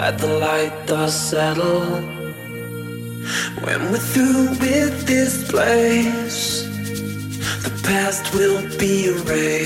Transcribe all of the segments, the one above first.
Let the light dust settle. When we're through with this place, the past will be erased.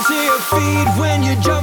Da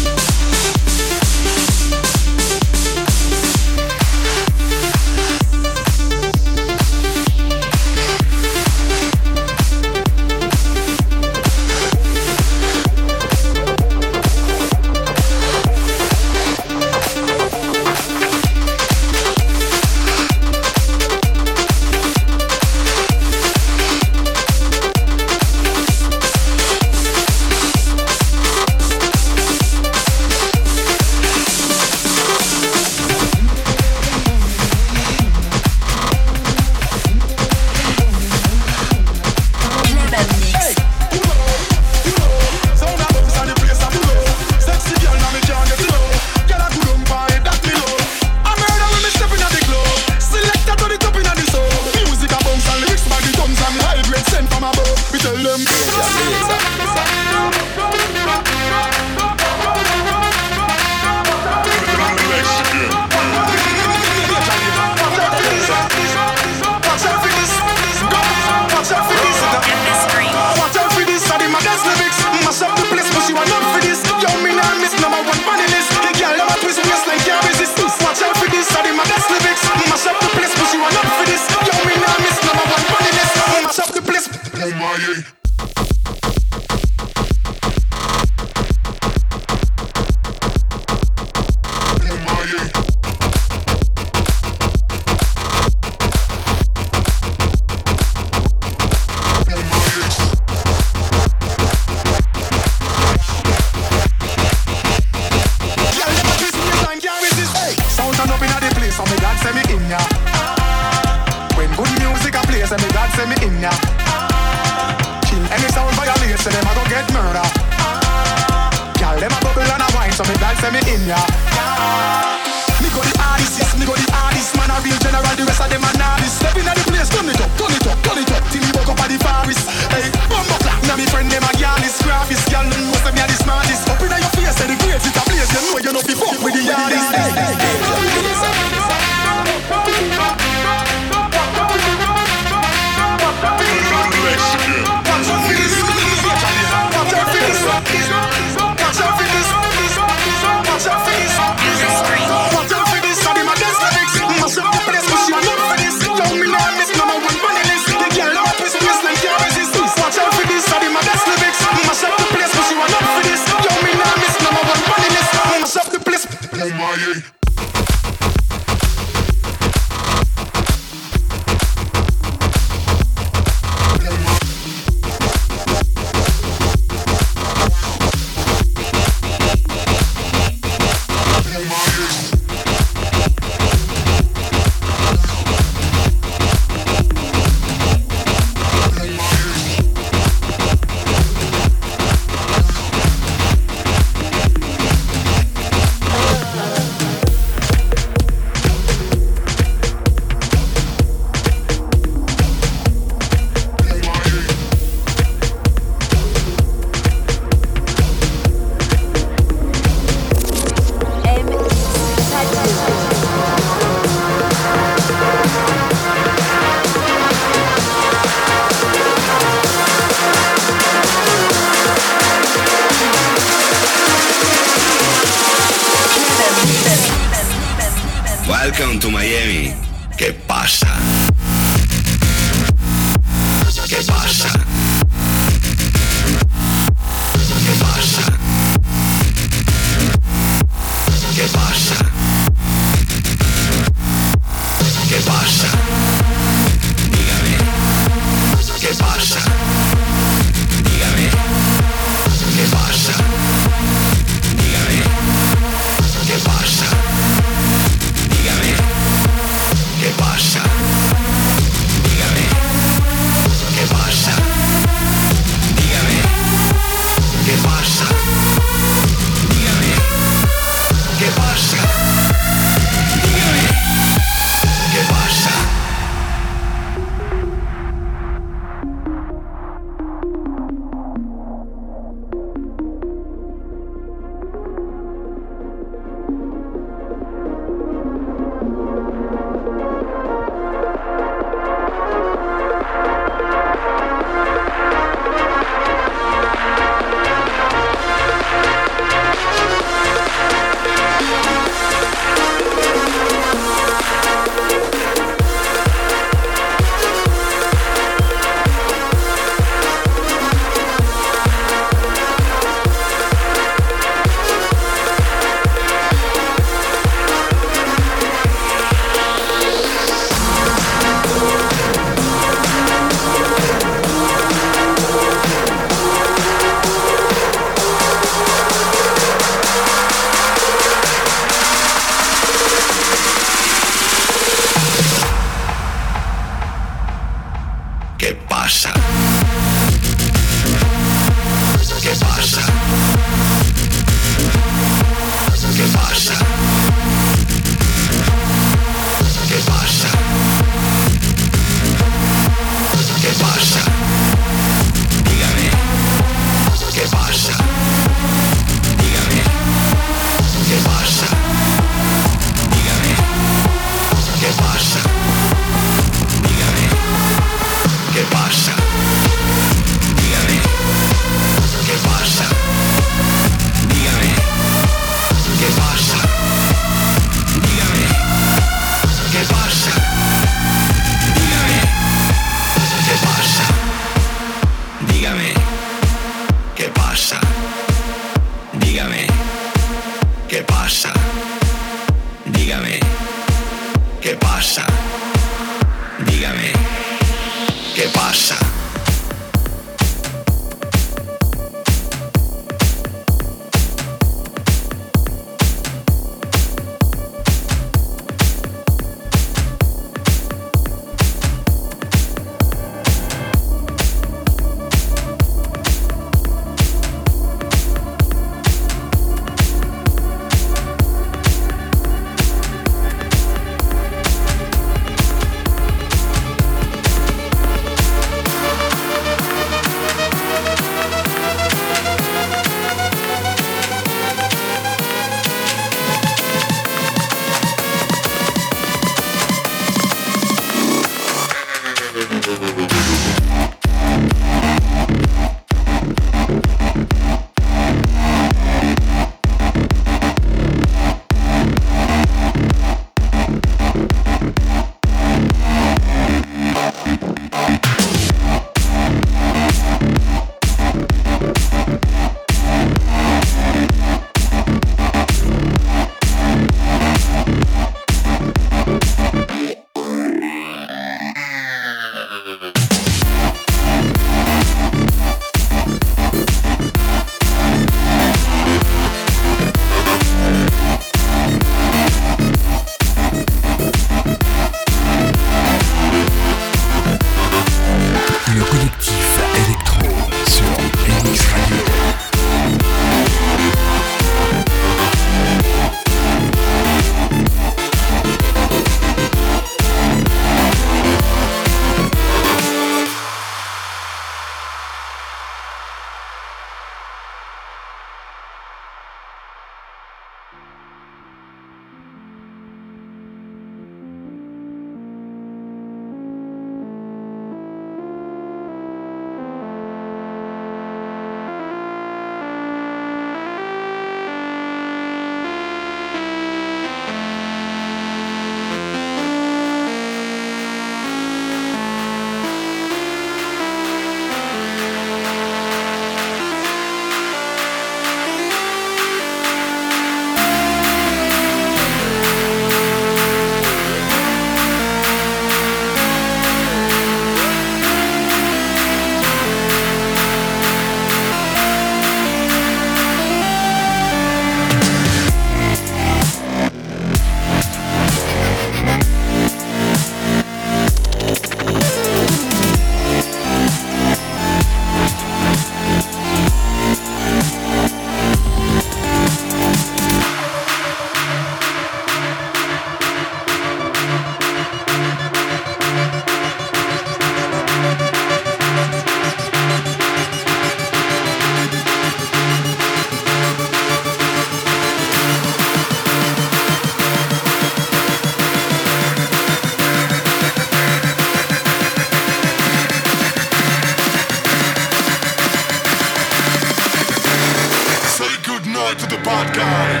to